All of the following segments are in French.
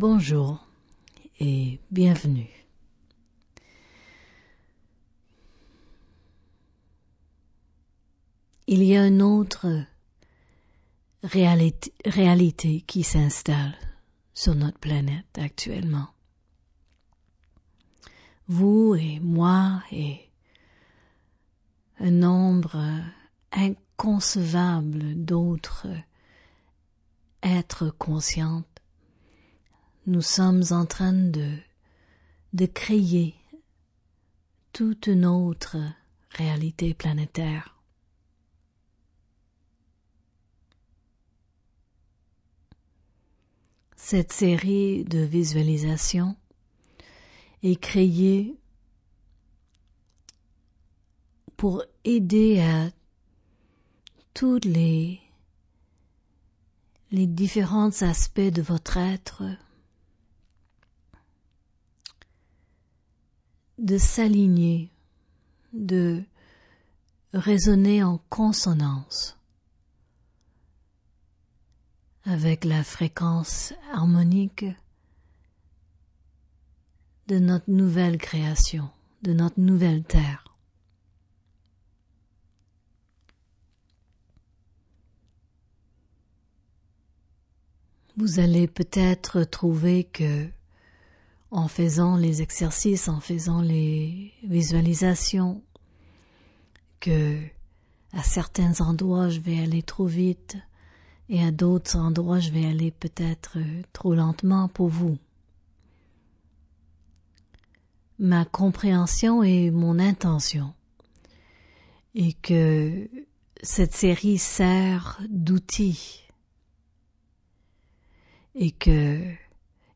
Bonjour et bienvenue. Il y a une autre réalité, qui s'installe sur notre planète actuellement. Vous et moi et un nombre inconcevable d'autres êtres conscients nous sommes en train de, créer toute une autre réalité planétaire. Cette série de visualisations est créée pour aider à tous les différents aspects de votre être de s'aligner, de résonner en consonance avec la fréquence harmonique de notre nouvelle création, de notre nouvelle terre. Vous allez peut-être trouver que en faisant les exercices, en faisant les visualisations, que à certains endroits je vais aller trop vite et à d'autres endroits je vais aller peut-être trop lentement pour vous. Ma compréhension et mon intention et que cette série sert d'outil et que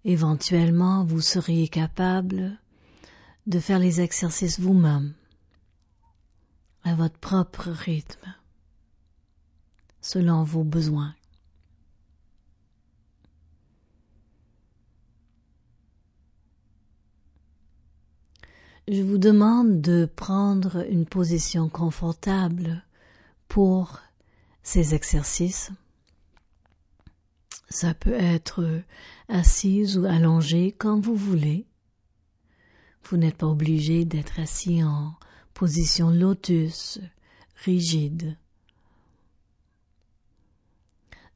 Éventuellement, vous seriez capable de faire les exercices vous-même, à votre propre rythme, selon vos besoins. Je vous demande de prendre une position confortable pour ces exercices. Ça peut être assise ou allongée comme vous voulez. Vous n'êtes pas obligé d'être assis en position lotus, rigide.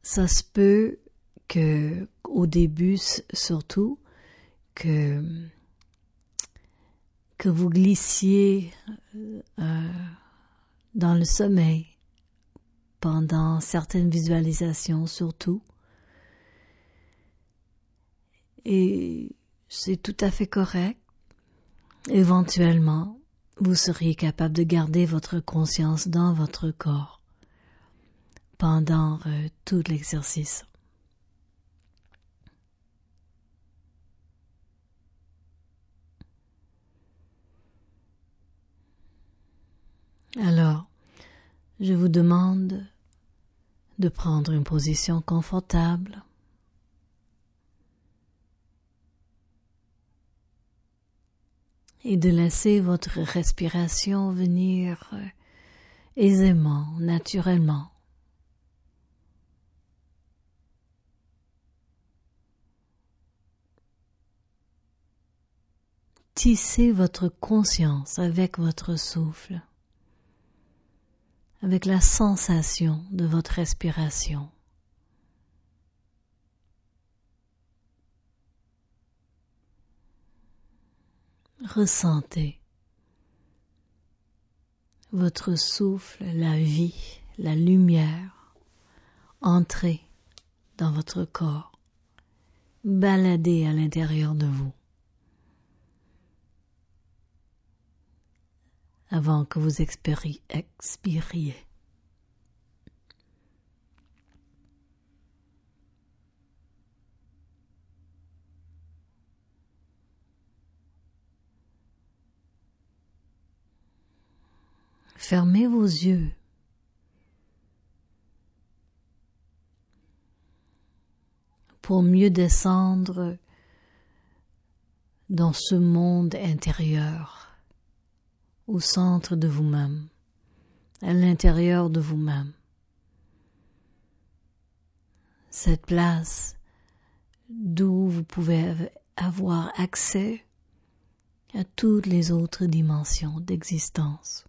Ça se peut que, au début surtout, que, que vous glissiez euh, dans le sommeil pendant certaines visualisations surtout et c'est tout à fait correct. Éventuellement, vous seriez capable de garder votre conscience dans votre corps pendant euh, tout l'exercice. Alors, je vous demande de prendre une position confortable et de laisser votre respiration venir euh, aisément, naturellement. Tissez votre conscience avec votre souffle, avec la sensation de votre respiration. Ressentez votre souffle, la vie, la lumière entrer dans votre corps, balader à l'intérieur de vous. avant que vous expiriez. Fermez vos yeux. pour mieux descendre dans ce monde intérieur, au centre de vous-même, à l'intérieur de vous-même. Cette place d'où vous pouvez avoir accès à toutes les autres dimensions d'existence.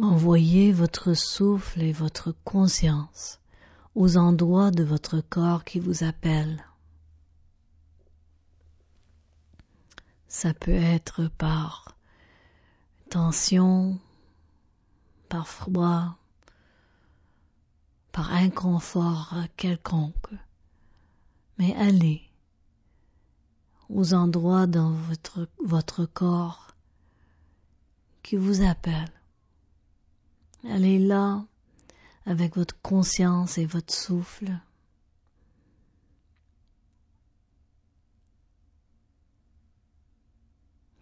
Envoyez votre souffle et votre conscience aux endroits de votre corps qui vous appellent. Ça peut être par tension, par froid, par inconfort quelconque. Mais allez aux endroits dans votre, votre corps qui vous appellent. Allez là avec votre conscience et votre souffle.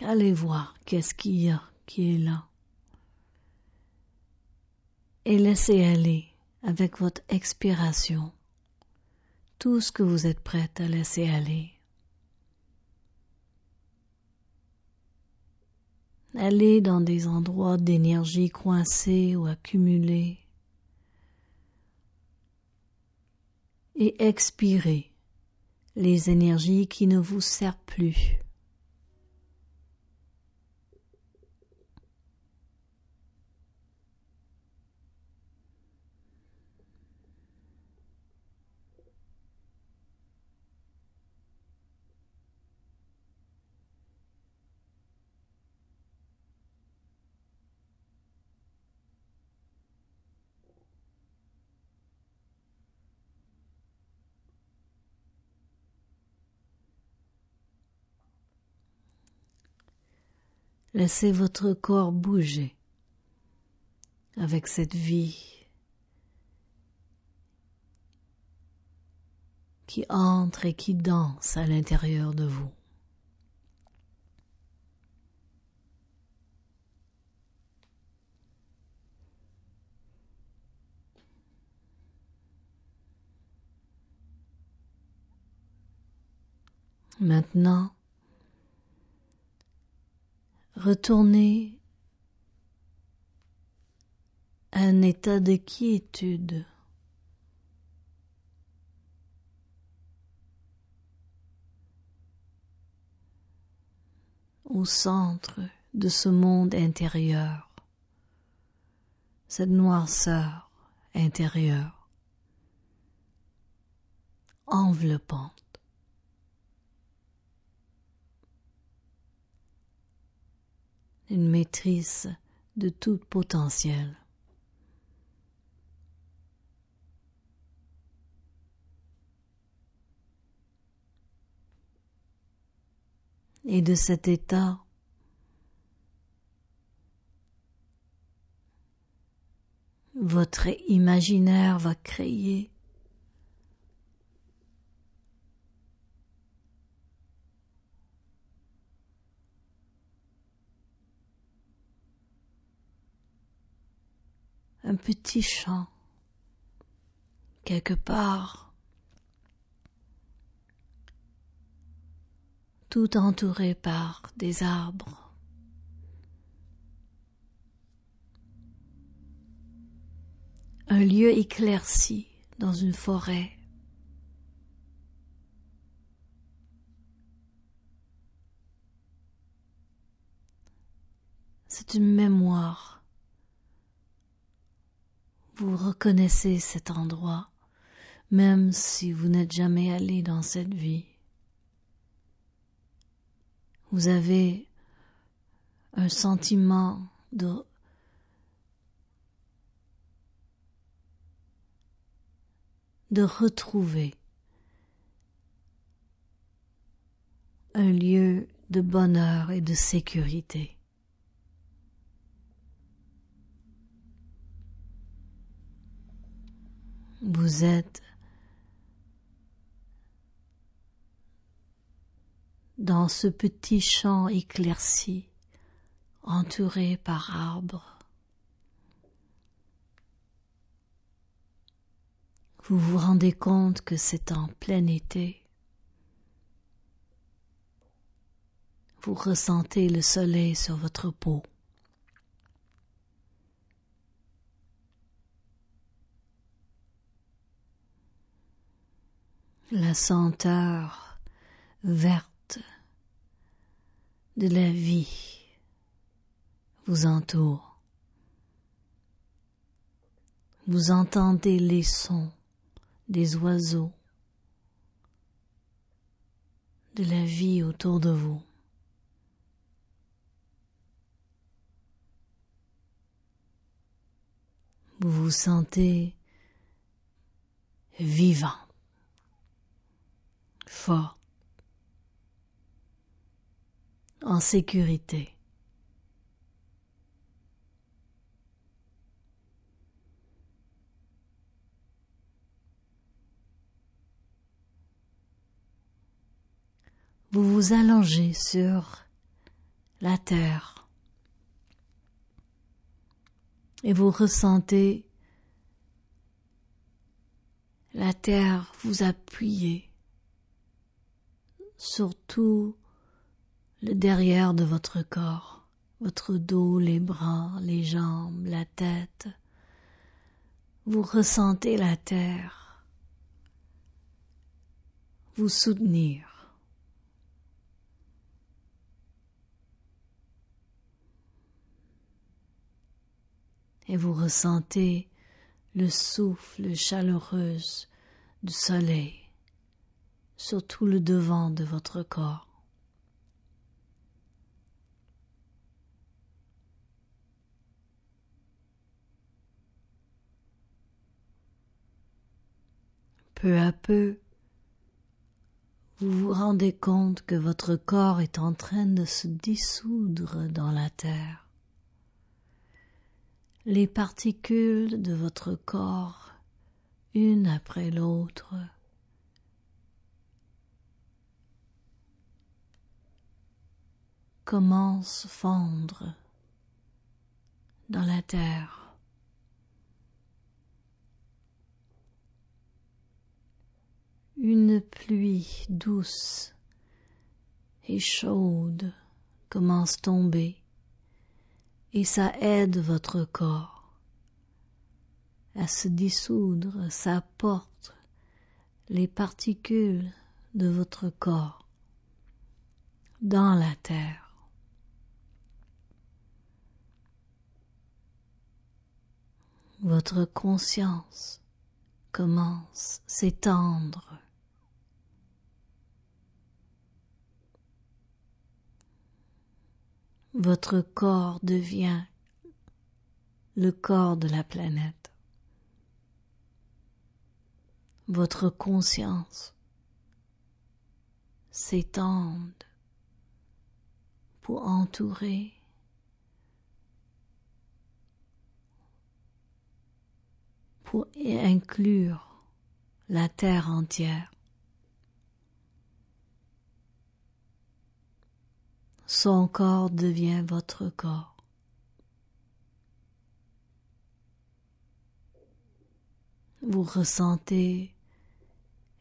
Allez voir qu'est-ce qu'il y a qui est là. Et laissez aller avec votre expiration tout ce que vous êtes prête à laisser aller. Allez dans des endroits d'énergie coincée ou accumulée et expirez les énergies qui ne vous servent plus. Laissez votre corps bouger avec cette vie qui entre et qui danse à l'intérieur de vous. Maintenant, retournez à un état de quiétude. au centre de ce monde intérieur, cette noirceur intérieure, enveloppante. Une maîtrise de tout potentiel. Et de cet état, votre imaginaire va créer un petit champ quelque part, tout entouré par des arbres. Un lieu éclairci dans une forêt. C'est une mémoire vous reconnaissez cet endroit, même si vous n'êtes jamais allé dans cette vie. Vous avez un sentiment de de retrouver un lieu de bonheur et de sécurité. Vous êtes dans ce petit champ éclairci, entouré par arbres. Vous vous rendez compte que c'est en plein été. vous ressentez le soleil sur votre peau. La senteur verte de la vie vous entoure. Vous entendez les sons des oiseaux, de la vie autour de vous. Vous vous sentez vivant, fort, en sécurité. vous vous allongez sur la terre et vous ressentez la terre vous appuyer sur tout le derrière de votre corps, votre dos, les bras, les jambes, la tête. Vous ressentez la terre vous soutenir. et vous ressentez le souffle chaleureux du soleil sur tout le devant de votre corps. Peu à peu, vous vous rendez compte que votre corps est en train de se dissoudre dans la terre les particules de votre corps, une après l'autre, commencent fondre dans la terre. Une pluie douce et chaude commence tomber et ça aide votre corps à se dissoudre, ça porte les particules de votre corps dans la terre. Votre conscience commence s'étendre votre corps devient le corps de la planète. Votre conscience s'étend pour entourer pour inclure la terre entière. son corps devient votre corps. Vous ressentez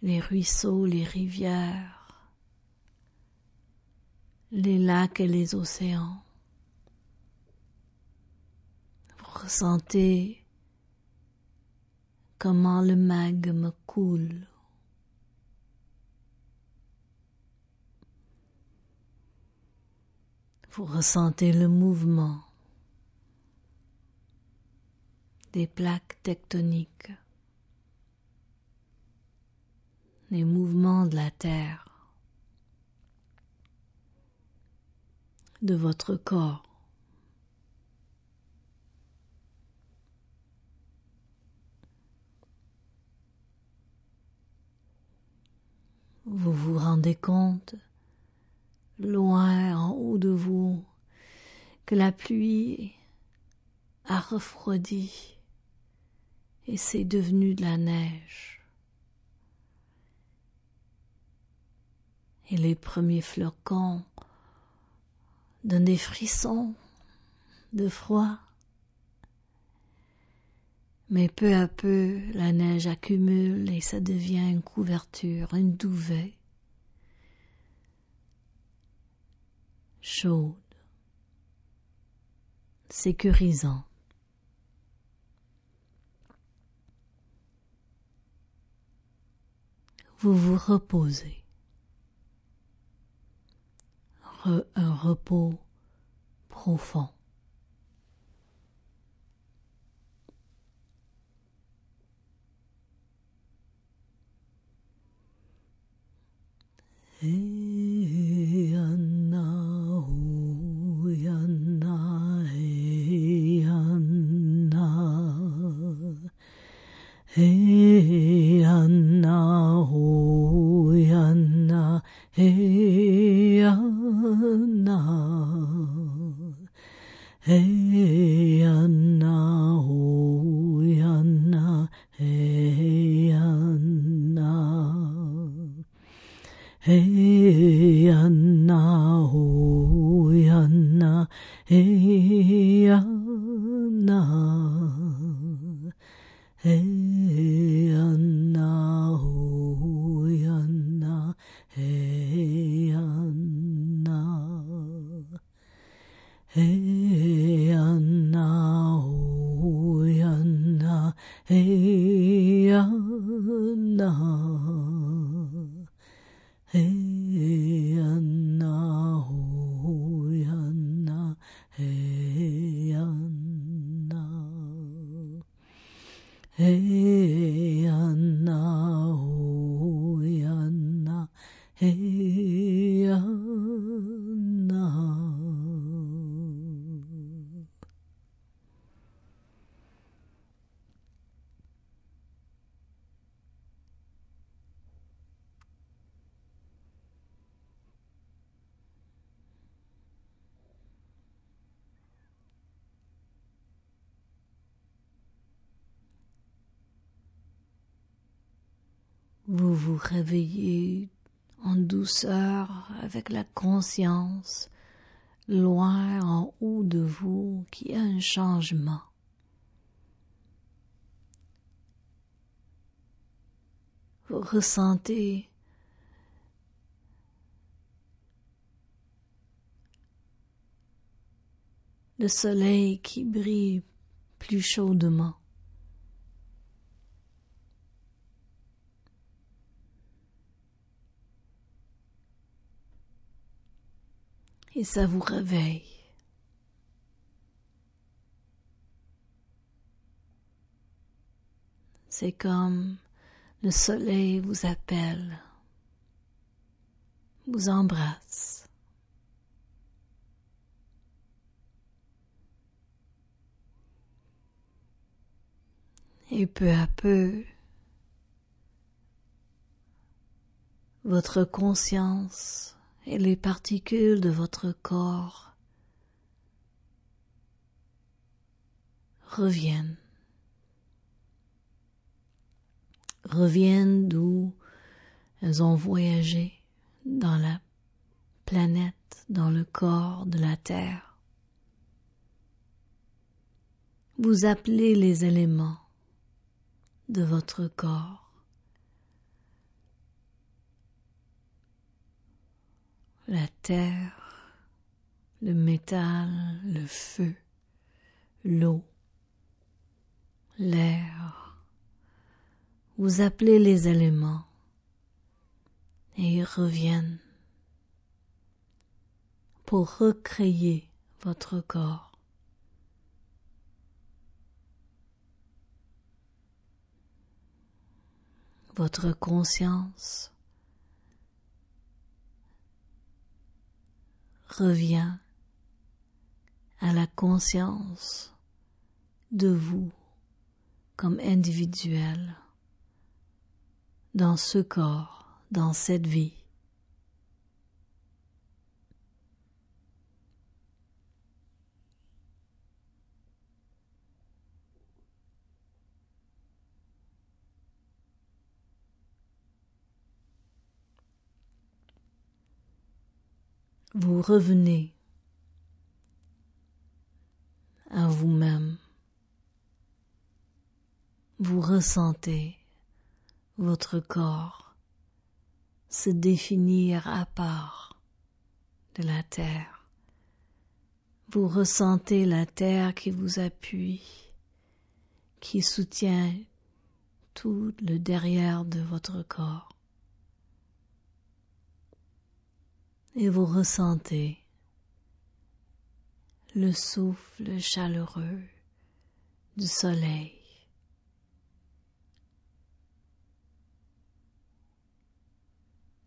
les ruisseaux, les rivières, les lacs et les océans. Vous ressentez comment le magme coule Vous ressentez le mouvement des plaques tectoniques, les mouvements de la terre, de votre corps. Vous vous rendez compte loin en haut de vous, que la pluie a refroidi et c'est devenu de la neige. Et les premiers flocons donnent des frissons de froid. Mais peu à peu, la neige accumule et ça devient une couverture, une duvet. chaude, sécurisante. Vous vous reposez. un repos profond. Hey Anna, oh Anna, hey Anna, hey Vous vous réveillez en douceur avec la conscience loin en haut de vous qu'il y a un changement. Vous ressentez le soleil qui brille plus chaudement. Et ça vous réveille. C'est comme le soleil vous appelle, vous embrasse. Et peu à peu, votre conscience et les particules de votre corps reviennent. Reviennent d'où elles ont voyagé dans la planète, dans le corps de la Terre. Vous appelez les éléments de votre corps. La terre, le métal, le feu, l'eau, l'air. Vous appelez les éléments et ils reviennent pour recréer votre corps. Votre conscience revient à la conscience de vous comme individuel dans ce corps, dans cette vie. Vous revenez à vous-même. Vous ressentez votre corps se définir à part de la terre, Vous ressentez la terre qui vous appuie, qui soutient tout le derrière de votre corps. Et vous ressentez le souffle chaleureux du soleil.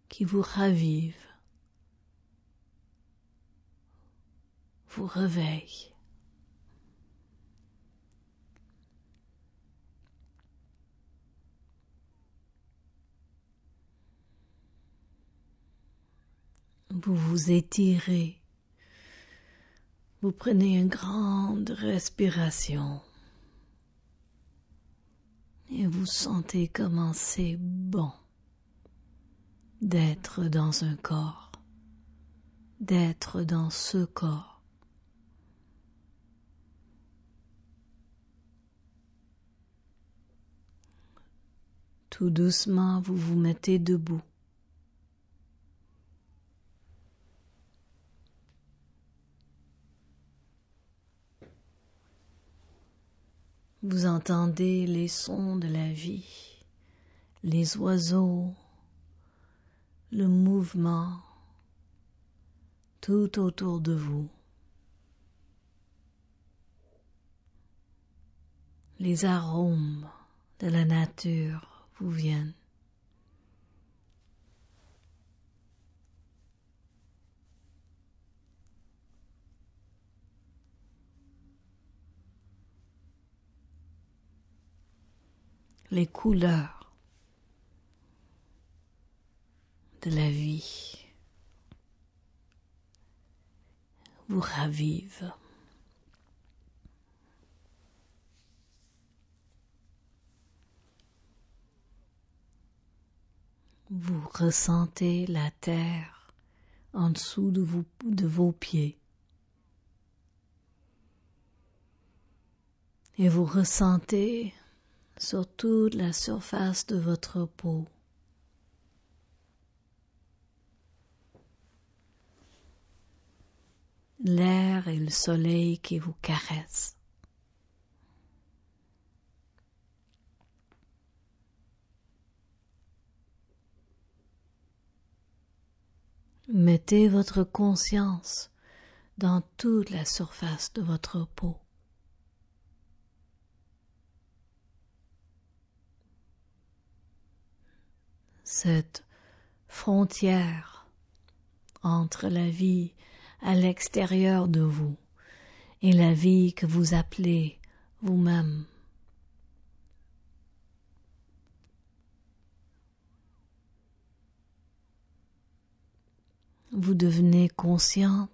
qui vous ravive, vous réveille. Vous vous étirez. Vous prenez une grande respiration. Et vous sentez comment c'est bon d'être dans un corps, d'être dans ce corps. Tout doucement, vous vous mettez debout. Vous entendez les sons de la vie, les oiseaux, le mouvement tout autour de vous. Les arômes de la nature vous viennent. Les couleurs de la vie vous ravivent. Vous ressentez la terre en dessous de, vos pieds. Et vous ressentez sur toute la surface de votre peau. L'air et le soleil qui vous caressent. Mettez votre conscience dans toute la surface de votre peau. Cette frontière entre la vie à l'extérieur de vous et la vie que vous appelez vous-même. Vous devenez conscient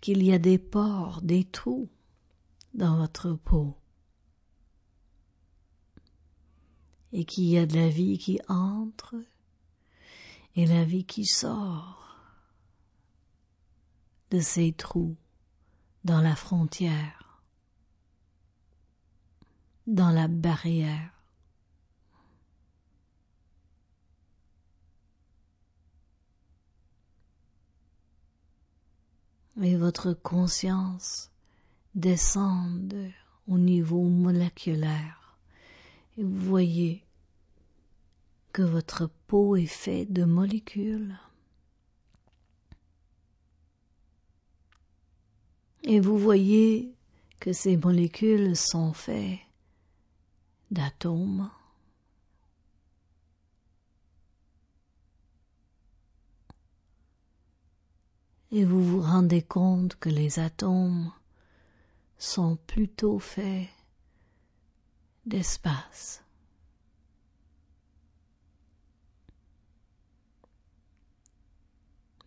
qu'il y a des pores, des trous dans votre peau. Et qu'il y a de la vie qui entre et la vie qui sort de ces trous dans la frontière, dans la barrière. Et votre conscience descend au niveau moléculaire vous voyez que votre peau est faite de molécules. Et vous voyez que ces molécules sont faites d'atomes. Et vous vous rendez compte que les atomes sont plutôt faits d'espace.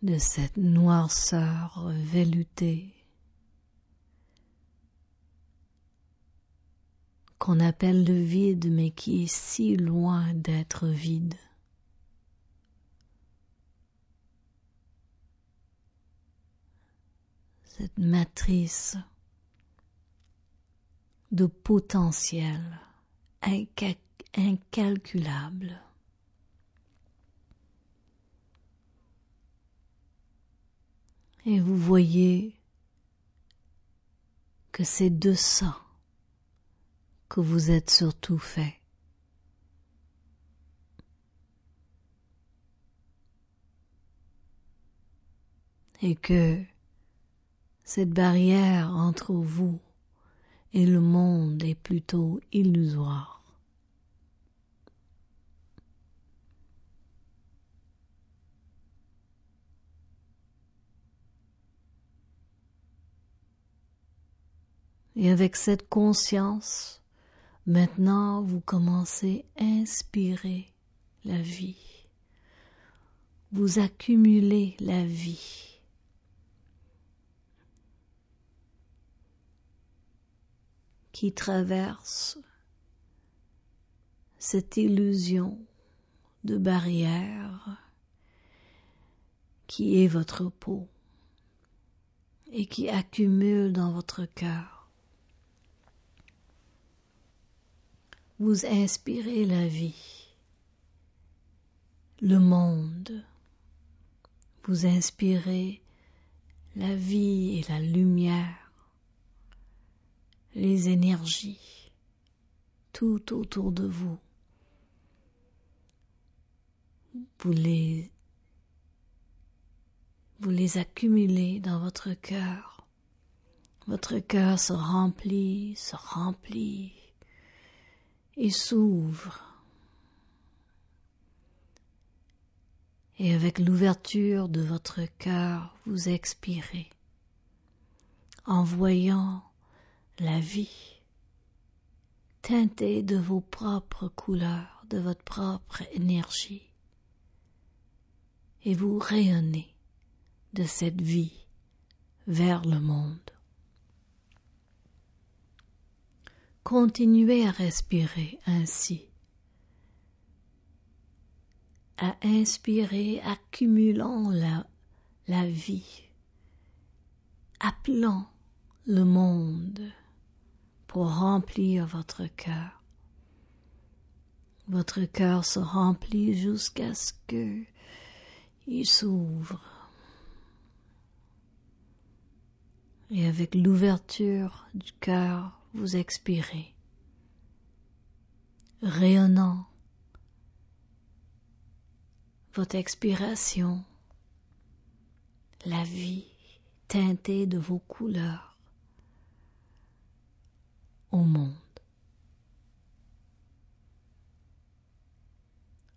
de cette noirceur veloutée qu'on appelle le vide mais qui est si loin d'être vide. Cette matrice de potentiel incalculable. Et vous voyez que c'est de ça que vous êtes surtout fait. Et que cette barrière entre vous et le monde est plutôt illusoire. Et avec cette conscience, maintenant vous commencez à inspirer la vie. Vous accumulez la vie. Qui traverse cette illusion de barrière qui est votre peau et qui accumule dans votre cœur. Vous inspirez la vie, le monde, vous inspirez la vie et la lumière, les énergies, tout autour de vous. Vous les, vous les accumulez dans votre cœur. Votre cœur se remplit, se remplit, et s'ouvre. Et avec l'ouverture de votre cœur, vous expirez en voyant la vie teintée de vos propres couleurs, de votre propre énergie. Et vous rayonnez de cette vie vers le monde. Continuez à respirer ainsi, à inspirer, accumulant la, la vie, appelant le monde pour remplir votre cœur. Votre cœur se remplit jusqu'à ce que il s'ouvre. Et avec l'ouverture du cœur, vous expirez, rayonnant votre expiration, la vie teintée de vos couleurs monde.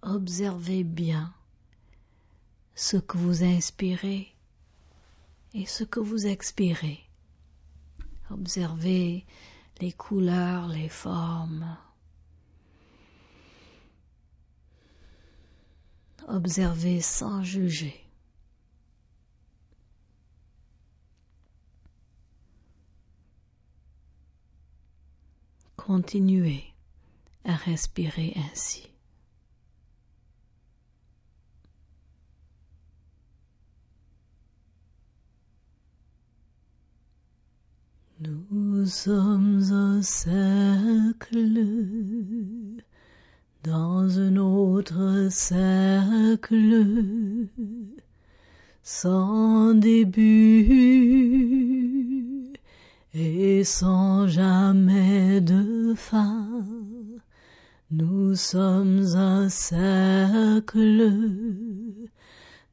Observez bien ce que vous inspirez et ce que vous expirez. Observez les couleurs, les formes. Observez sans juger. Continuez à respirer ainsi. Nous sommes un cercle. Dans un autre cercle. Sans début et sans jamais de fin. Nous sommes un cercle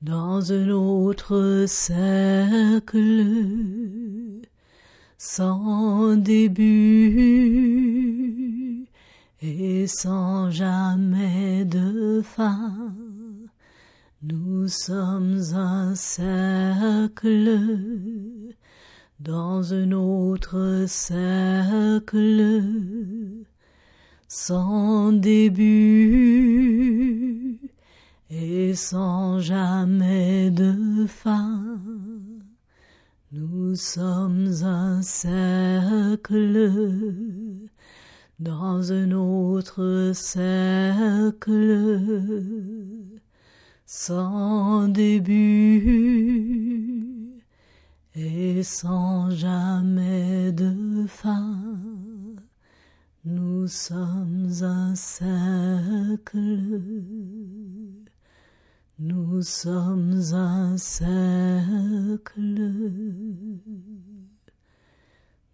dans un autre cercle sans début et sans jamais de fin. Nous sommes un cercle dans un autre cercle sans début et sans jamais de fin. Nous sommes un cercle dans un autre cercle sans début et sans jamais de fin. Nous sommes un cercle. Nous sommes un cercle.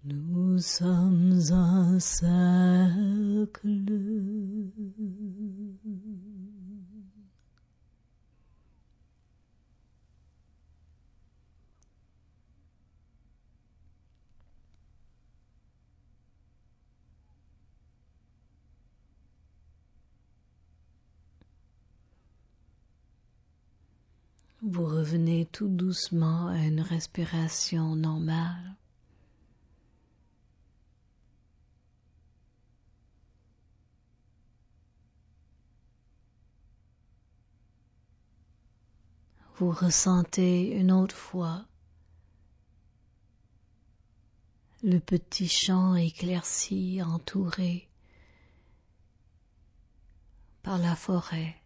Nous sommes un cercle. Vous revenez tout doucement à une respiration normale. Vous ressentez une autre fois le petit champ éclairci entouré par la forêt.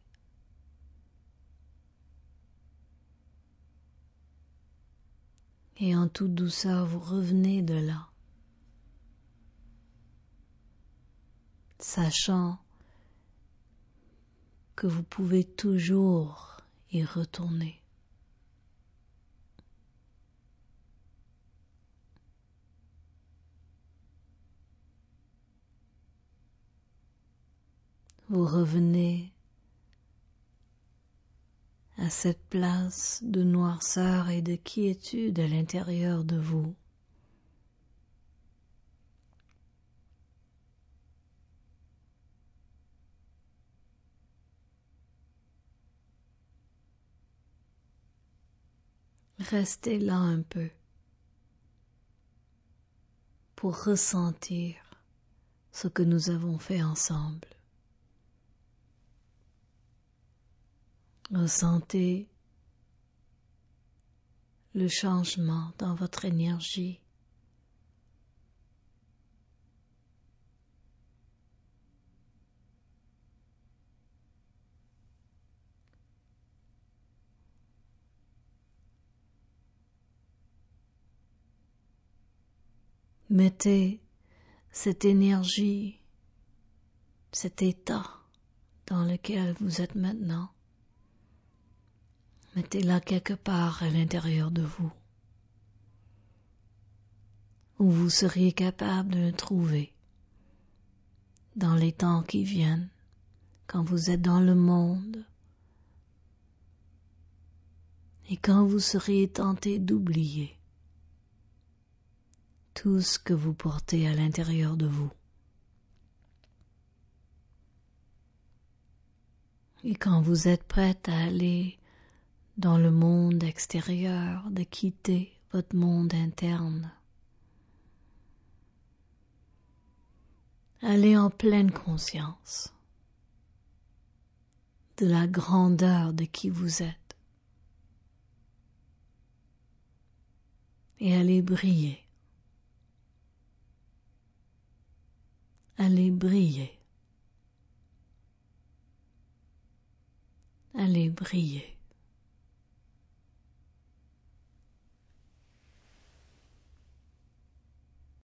Et en toute douceur vous revenez de là, sachant que vous pouvez toujours y retourner. Vous revenez à cette place de noirceur et de quiétude à l'intérieur de vous. Restez là un peu pour ressentir ce que nous avons fait ensemble. Ressentez le changement dans votre énergie. Mettez cette énergie, cet état dans lequel vous êtes maintenant Mettez-la quelque part à l'intérieur de vous, où vous seriez capable de le trouver dans les temps qui viennent, quand vous êtes dans le monde, et quand vous seriez tenté d'oublier tout ce que vous portez à l'intérieur de vous. Et quand vous êtes prête à aller dans le monde extérieur, de quitter votre monde interne. Allez en pleine conscience de la grandeur de qui vous êtes et allez briller. Allez briller. Allez briller.